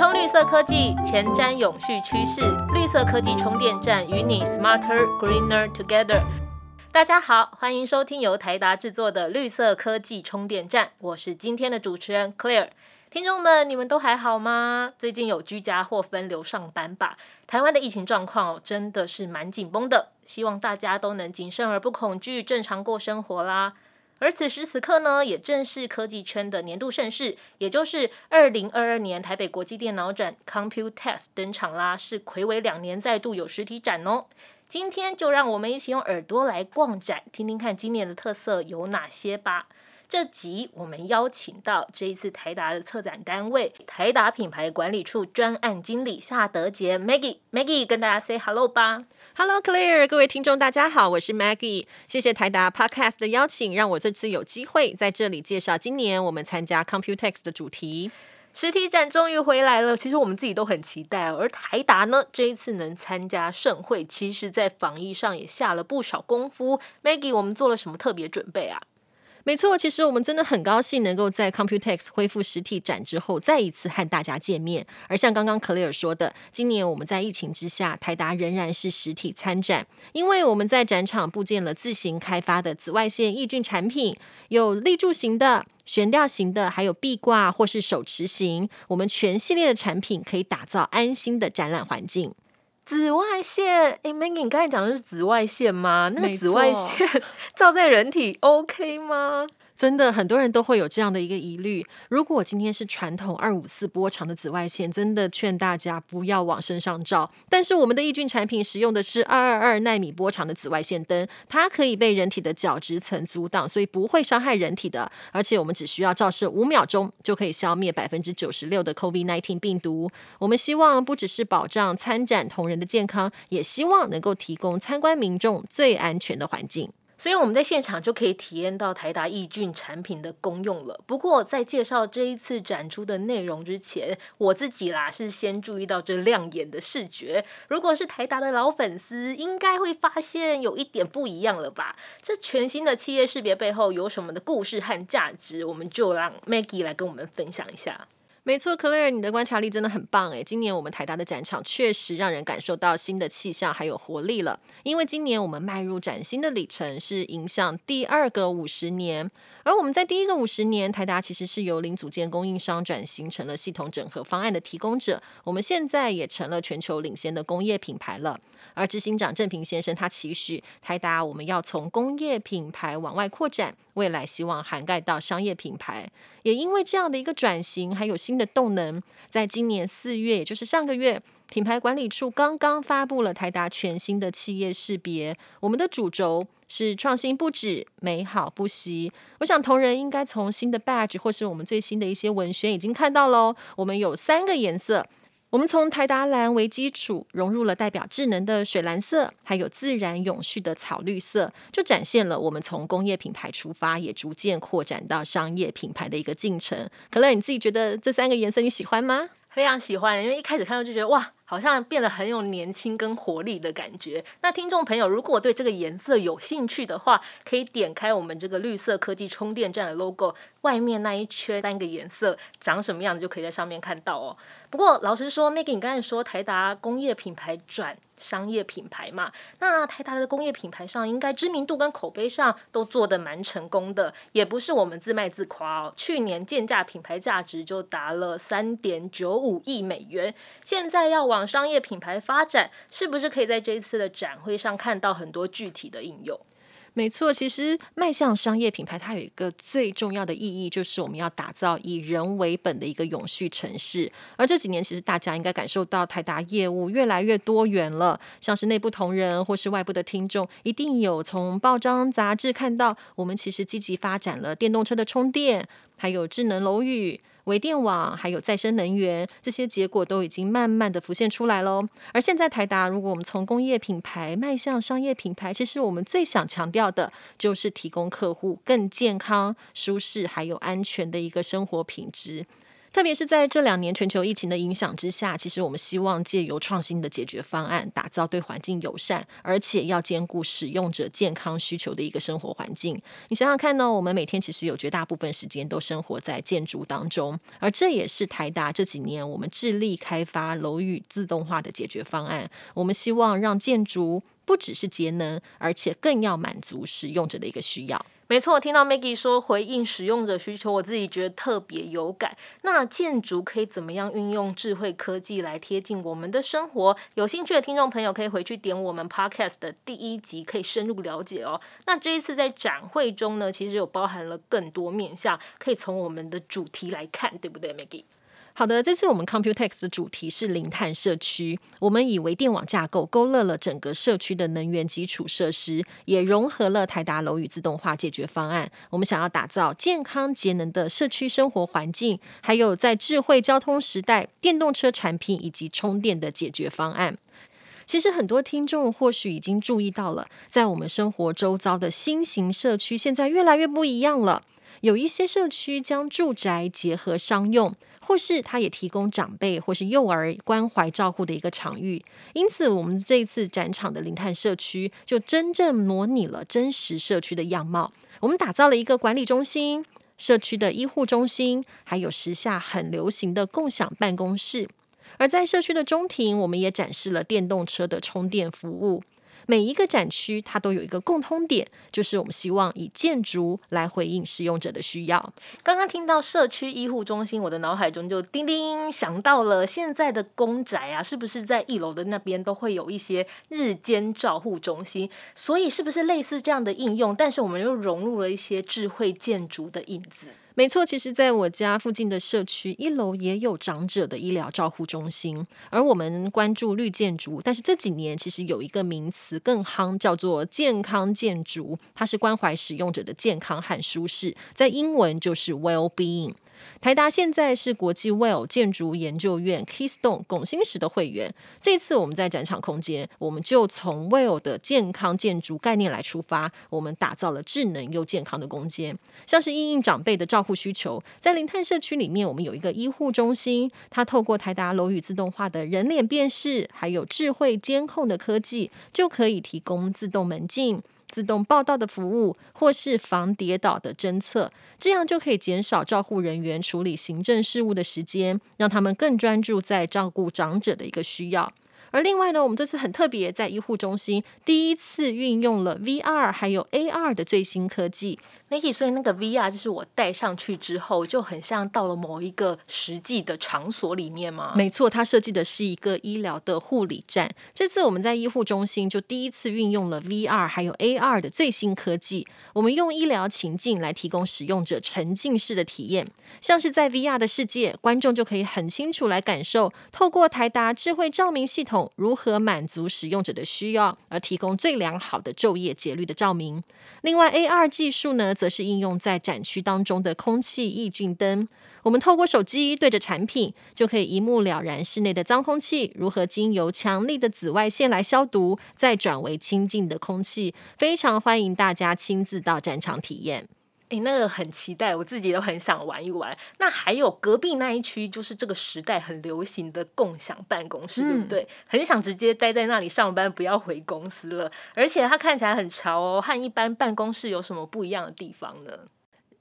充绿色科技，前瞻永续趋势，绿色科技充电站与你 smarter greener together。大家好，欢迎收听由台达制作的绿色科技充电站，我是今天的主持人 Claire。听众们，你们都还好吗？最近有居家或分流上班吧？台湾的疫情状况，真的是蛮紧绷的，希望大家都能谨慎而不恐惧，正常过生活啦。而此时此刻呢，也正是科技圈的年度盛事，也就是二零二二年台北国际电脑展 Computex 登场啦，是魁违两年再度有实体展哦。今天就让我们一起用耳朵来逛展，听听看今年的特色有哪些吧。这集我们邀请到这一次台达的策展单位台达品牌管理处专案经理夏德杰 Maggie，Maggie 跟大家 say hello 吧。Hello Claire，各位听众大家好，我是 Maggie，谢谢台达 Podcast 的邀请，让我这次有机会在这里介绍今年我们参加 Computex 的主题。实体展终于回来了，其实我们自己都很期待。而台达呢，这一次能参加盛会，其实在防疫上也下了不少功夫。Maggie，我们做了什么特别准备啊？没错，其实我们真的很高兴能够在 Computex 恢复实体展之后，再一次和大家见面。而像刚刚 Clear 说的，今年我们在疫情之下，台达仍然是实体参展，因为我们在展场布建了自行开发的紫外线抑菌产品，有立柱型的。悬吊型的，还有壁挂或是手持型，我们全系列的产品可以打造安心的展览环境。紫外线，哎，Maggie，你刚才讲的是紫外线吗？那个紫外线 照在人体 OK 吗？真的很多人都会有这样的一个疑虑。如果今天是传统二五四波长的紫外线，真的劝大家不要往身上照。但是我们的抑菌产品使用的是二二二纳米波长的紫外线灯，它可以被人体的角质层阻挡，所以不会伤害人体的。而且我们只需要照射五秒钟，就可以消灭百分之九十六的 COVID-19 病毒。我们希望不只是保障参展同仁的健康，也希望能够提供参观民众最安全的环境。所以我们在现场就可以体验到台达抑菌产品的功用了。不过在介绍这一次展出的内容之前，我自己啦是先注意到这亮眼的视觉。如果是台达的老粉丝，应该会发现有一点不一样了吧？这全新的企业识别背后有什么的故事和价值？我们就让 Maggie 来跟我们分享一下。没错，Clare，你的观察力真的很棒诶。今年我们台达的展场确实让人感受到新的气象还有活力了。因为今年我们迈入崭新的里程，是迎向第二个五十年。而我们在第一个五十年，台达其实是由零组件供应商转型成了系统整合方案的提供者。我们现在也成了全球领先的工业品牌了。而执行长郑平先生他期许台达，我们要从工业品牌往外扩展，未来希望涵盖到商业品牌。也因为这样的一个转型，还有新的动能，在今年四月，也就是上个月，品牌管理处刚刚发布了台达全新的企业识别。我们的主轴是创新不止，美好不息。我想同仁应该从新的 badge 或是我们最新的一些文宣已经看到喽。我们有三个颜色。我们从台达蓝为基础，融入了代表智能的水蓝色，还有自然永续的草绿色，就展现了我们从工业品牌出发，也逐渐扩展到商业品牌的一个进程。可乐，你自己觉得这三个颜色你喜欢吗？非常喜欢，因为一开始看到就觉得哇。好像变得很有年轻跟活力的感觉。那听众朋友，如果对这个颜色有兴趣的话，可以点开我们这个绿色科技充电站的 logo，外面那一圈三个颜色长什么样子，就可以在上面看到哦。不过老实说，Maggie，你刚才说台达工业品牌转商业品牌嘛，那台达的工业品牌上应该知名度跟口碑上都做得蛮成功的，也不是我们自卖自夸哦。去年建价品牌价值就达了三点九五亿美元，现在要往商业品牌发展，是不是可以在这一次的展会上看到很多具体的应用？没错，其实迈向商业品牌，它有一个最重要的意义，就是我们要打造以人为本的一个永续城市。而这几年，其实大家应该感受到台达业务越来越多元了，像是内部同仁或是外部的听众，一定有从报章杂志看到，我们其实积极发展了电动车的充电，还有智能楼宇。微电网还有再生能源，这些结果都已经慢慢的浮现出来喽。而现在台达，如果我们从工业品牌迈向商业品牌，其实我们最想强调的就是提供客户更健康、舒适还有安全的一个生活品质。特别是在这两年全球疫情的影响之下，其实我们希望借由创新的解决方案，打造对环境友善，而且要兼顾使用者健康需求的一个生活环境。你想想看呢？我们每天其实有绝大部分时间都生活在建筑当中，而这也是台达这几年我们致力开发楼宇自动化的解决方案。我们希望让建筑不只是节能，而且更要满足使用者的一个需要。没错，听到 Maggie 说回应使用者需求，我自己觉得特别有感。那建筑可以怎么样运用智慧科技来贴近我们的生活？有兴趣的听众朋友可以回去点我们 Podcast 的第一集，可以深入了解哦。那这一次在展会中呢，其实有包含了更多面向，可以从我们的主题来看，对不对，Maggie？好的，这次我们 Computex 的主题是零碳社区。我们以微电网架构勾勒了整个社区的能源基础设施，也融合了台达楼宇自动化解决方案。我们想要打造健康节能的社区生活环境，还有在智慧交通时代电动车产品以及充电的解决方案。其实很多听众或许已经注意到了，在我们生活周遭的新型社区现在越来越不一样了。有一些社区将住宅结合商用。或是它也提供长辈或是幼儿关怀照护的一个场域，因此我们这一次展场的零碳社区就真正模拟了真实社区的样貌。我们打造了一个管理中心、社区的医护中心，还有时下很流行的共享办公室。而在社区的中庭，我们也展示了电动车的充电服务。每一个展区，它都有一个共通点，就是我们希望以建筑来回应使用者的需要。刚刚听到社区医护中心，我的脑海中就叮叮想到了现在的公宅啊，是不是在一楼的那边都会有一些日间照护中心？所以是不是类似这样的应用？但是我们又融入了一些智慧建筑的影子。没错，其实在我家附近的社区一楼也有长者的医疗照护中心，而我们关注绿建筑，但是这几年其实有一个名词更夯，叫做健康建筑，它是关怀使用者的健康和舒适，在英文就是 well being。台达现在是国际 Well 建筑研究院 Keystone 拱心石的会员。这次我们在展场空间，我们就从 Well 的健康建筑概念来出发，我们打造了智能又健康的空间。像是应应长辈的照护需求，在零碳社区里面，我们有一个医护中心，它透过台达楼宇自动化的人脸辨识，还有智慧监控的科技，就可以提供自动门禁。自动报到的服务，或是防跌倒的侦测，这样就可以减少照护人员处理行政事务的时间，让他们更专注在照顾长者的一个需要。而另外呢，我们这次很特别，在医护中心第一次运用了 VR 还有 AR 的最新科技。Niki，所以那个 VR 就是我戴上去之后，就很像到了某一个实际的场所里面吗？没错，它设计的是一个医疗的护理站。这次我们在医护中心就第一次运用了 VR 还有 AR 的最新科技，我们用医疗情境来提供使用者沉浸式的体验，像是在 VR 的世界，观众就可以很清楚来感受，透过台达智慧照明系统如何满足使用者的需要，而提供最良好的昼夜节律的照明。另外，AR 技术呢？则是应用在展区当中的空气抑菌灯。我们透过手机对着产品，就可以一目了然室内的脏空气如何经由强力的紫外线来消毒，再转为清净的空气。非常欢迎大家亲自到展场体验。哎，那个很期待，我自己都很想玩一玩。那还有隔壁那一区，就是这个时代很流行的共享办公室，对不对？很想直接待在那里上班，不要回公司了。而且它看起来很潮哦，和一般办公室有什么不一样的地方呢？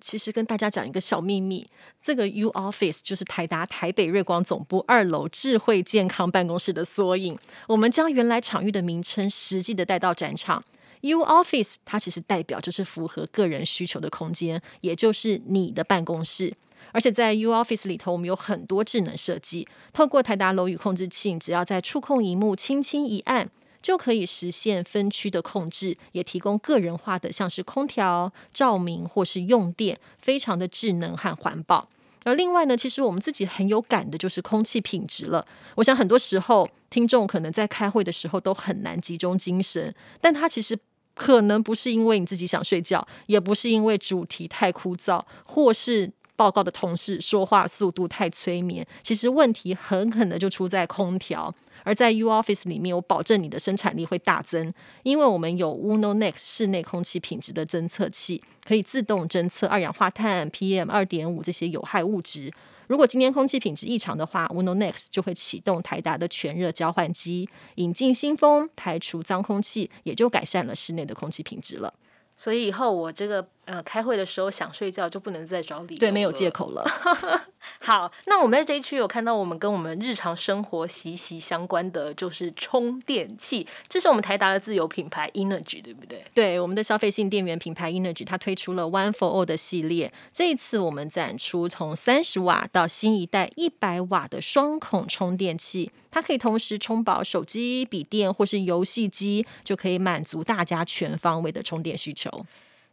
其实跟大家讲一个小秘密，这个 U Office 就是台达台北瑞光总部二楼智慧健康办公室的缩影。我们将原来场域的名称实际的带到展场。U Office 它其实代表就是符合个人需求的空间，也就是你的办公室。而且在 U Office 里头，我们有很多智能设计，透过台达楼宇控制器，只要在触控荧幕轻轻一按，就可以实现分区的控制，也提供个人化的，像是空调、照明或是用电，非常的智能和环保。而另外呢，其实我们自己很有感的就是空气品质了。我想很多时候听众可能在开会的时候都很难集中精神，但它其实。可能不是因为你自己想睡觉，也不是因为主题太枯燥，或是报告的同事说话速度太催眠。其实问题很可能就出在空调。而在 U Office 里面，我保证你的生产力会大增，因为我们有 Uno Next 室内空气品质的侦测器，可以自动侦测二氧化碳、PM 二点五这些有害物质。如果今天空气品质异常的话，Uno Next 就会启动台达的全热交换机，引进新风，排除脏空气，也就改善了室内的空气品质了。所以以后我这个呃开会的时候想睡觉就不能再找理由，对，没有借。口了。好，那我们在这一区有看到我们跟我们日常生活息息相关的就是充电器，这是我们台达的自有品牌 Energy，对不对？对，我们的消费性电源品牌 Energy，它推出了 One for All 的系列。这一次我们展出从三十瓦到新一代一百瓦的双孔充电器，它可以同时充饱手机、笔电或是游戏机，就可以满足大家全方位的充电需求。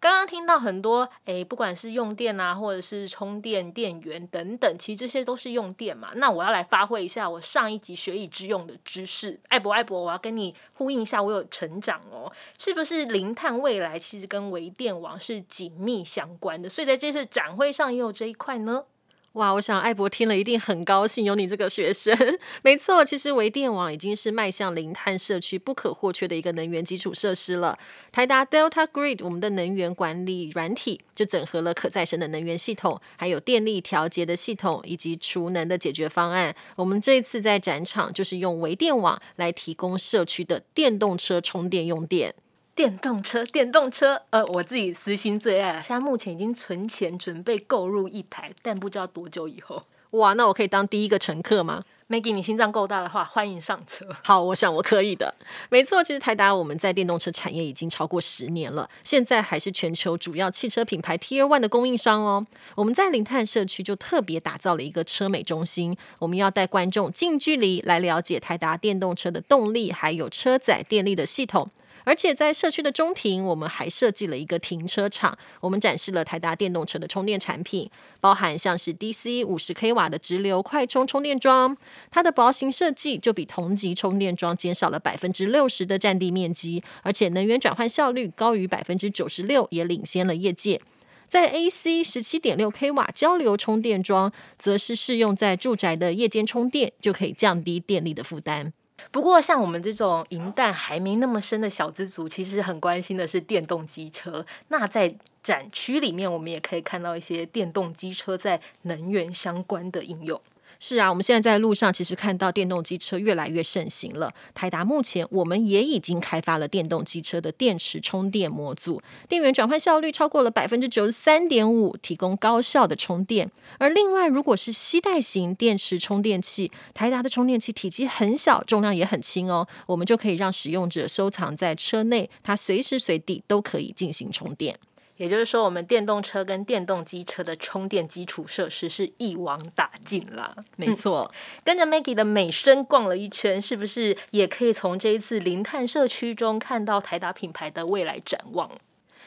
刚刚听到很多，诶，不管是用电啊，或者是充电电源等等，其实这些都是用电嘛。那我要来发挥一下我上一集学以致用的知识，艾博艾博，我要跟你呼应一下，我有成长哦，是不是零碳未来其实跟微电网是紧密相关的？所以在这次展会上也有这一块呢。哇，我想艾博听了一定很高兴，有你这个学生。没错，其实微电网已经是迈向零碳社区不可或缺的一个能源基础设施了。台达 Delta Grid 我们的能源管理软体就整合了可再生的能源系统，还有电力调节的系统以及储能的解决方案。我们这次在展场就是用微电网来提供社区的电动车充电用电。电动车，电动车，呃，我自己私心最爱了。现在目前已经存钱准备购入一台，但不知道多久以后。哇，那我可以当第一个乘客吗？Maggie，你心脏够大的话，欢迎上车。好，我想我可以的。没错，其实台达我们在电动车产业已经超过十年了，现在还是全球主要汽车品牌 Tier One 的供应商哦。我们在零碳社区就特别打造了一个车美中心，我们要带观众近距离来了解台达电动车的动力，还有车载电力的系统。而且在社区的中庭，我们还设计了一个停车场，我们展示了台达电动车的充电产品，包含像是 DC 五十 k 瓦的直流快充充电桩，它的薄型设计就比同级充电桩减少了百分之六十的占地面积，而且能源转换效率高于百分之九十六，也领先了业界。在 AC 十七点六 k 瓦交流充电桩，则是适用在住宅的夜间充电，就可以降低电力的负担。不过，像我们这种银蛋还没那么深的小资族，其实很关心的是电动机车。那在展区里面，我们也可以看到一些电动机车在能源相关的应用。是啊，我们现在在路上其实看到电动机车越来越盛行了。台达目前我们也已经开发了电动机车的电池充电模组，电源转换效率超过了百分之九十三点五，提供高效的充电。而另外，如果是吸带型电池充电器，台达的充电器体积很小，重量也很轻哦，我们就可以让使用者收藏在车内，它随时随地都可以进行充电。也就是说，我们电动车跟电动机车的充电基础设施是一网打尽啦。没错，跟着 Maggie 的美声逛了一圈，是不是也可以从这一次零碳社区中看到台达品牌的未来展望？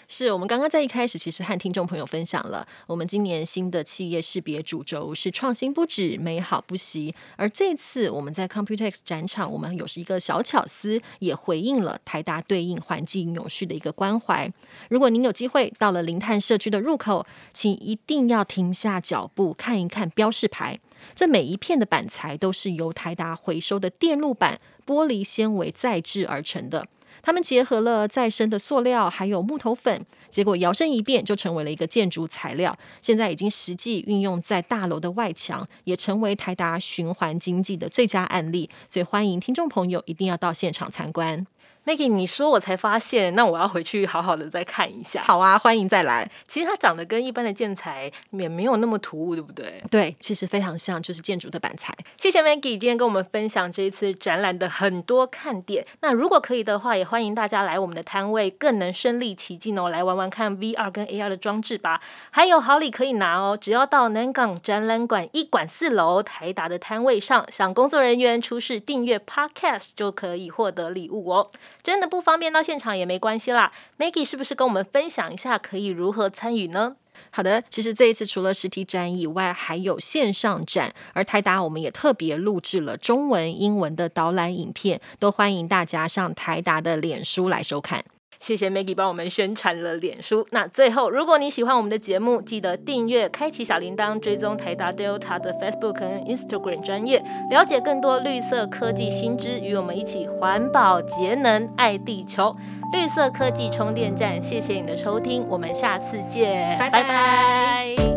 是我们刚刚在一开始其实和听众朋友分享了，我们今年新的企业识别主轴是创新不止，美好不息。而这次我们在 Computex 展场，我们有是一个小巧思，也回应了台达对应环境永续的一个关怀。如果您有机会到了零碳社区的入口，请一定要停下脚步看一看标示牌。这每一片的板材都是由台达回收的电路板、玻璃纤维再制而成的。他们结合了再生的塑料，还有木头粉，结果摇身一变就成为了一个建筑材料。现在已经实际运用在大楼的外墙，也成为台达循环经济的最佳案例。所以欢迎听众朋友一定要到现场参观。Maggie，你说我才发现，那我要回去好好的再看一下。好啊，欢迎再来。其实它长得跟一般的建材也没有那么突兀，对不对？对，其实非常像，就是建筑的板材。谢谢 Maggie 今天跟我们分享这一次展览的很多看点。那如果可以的话，也欢迎大家来我们的摊位，更能身临其境哦，来玩玩看 VR 跟 AR 的装置吧。还有好礼可以拿哦，只要到南港展览馆一馆四楼台达的摊位上，向工作人员出示订阅 Podcast 就可以获得礼物哦。真的不方便到现场也没关系啦。Maggie 是不是跟我们分享一下可以如何参与呢？好的，其实这一次除了实体展以外，还有线上展，而台达我们也特别录制了中文、英文的导览影片，都欢迎大家上台达的脸书来收看。谢谢 Maggie 帮我们宣传了脸书。那最后，如果你喜欢我们的节目，记得订阅、开启小铃铛、追踪台达 Delta 的 Facebook 和 Instagram 专业，了解更多绿色科技新知，与我们一起环保节能爱地球。绿色科技充电站，谢谢你的收听，我们下次见，拜拜。